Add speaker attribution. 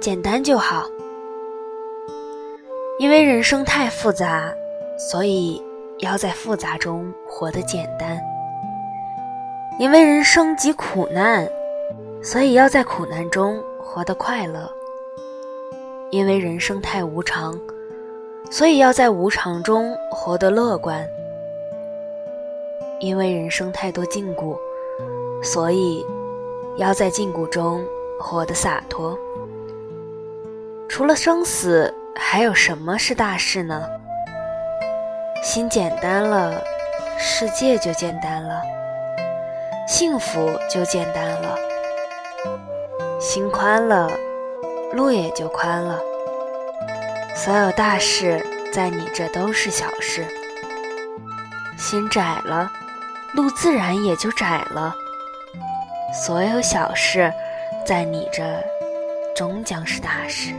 Speaker 1: 简单就好。因为人生太复杂，所以要在复杂中活得简单；因为人生极苦难，所以要在苦难中活得快乐；因为人生太无常，所以要在无常中活得乐观；因为人生太多禁锢，所以要在禁锢中活得洒脱。除了生死。还有什么是大事呢？心简单了，世界就简单了；幸福就简单了；心宽了，路也就宽了。所有大事在你这都是小事。心窄了，路自然也就窄了。所有小事在你这终将是大事。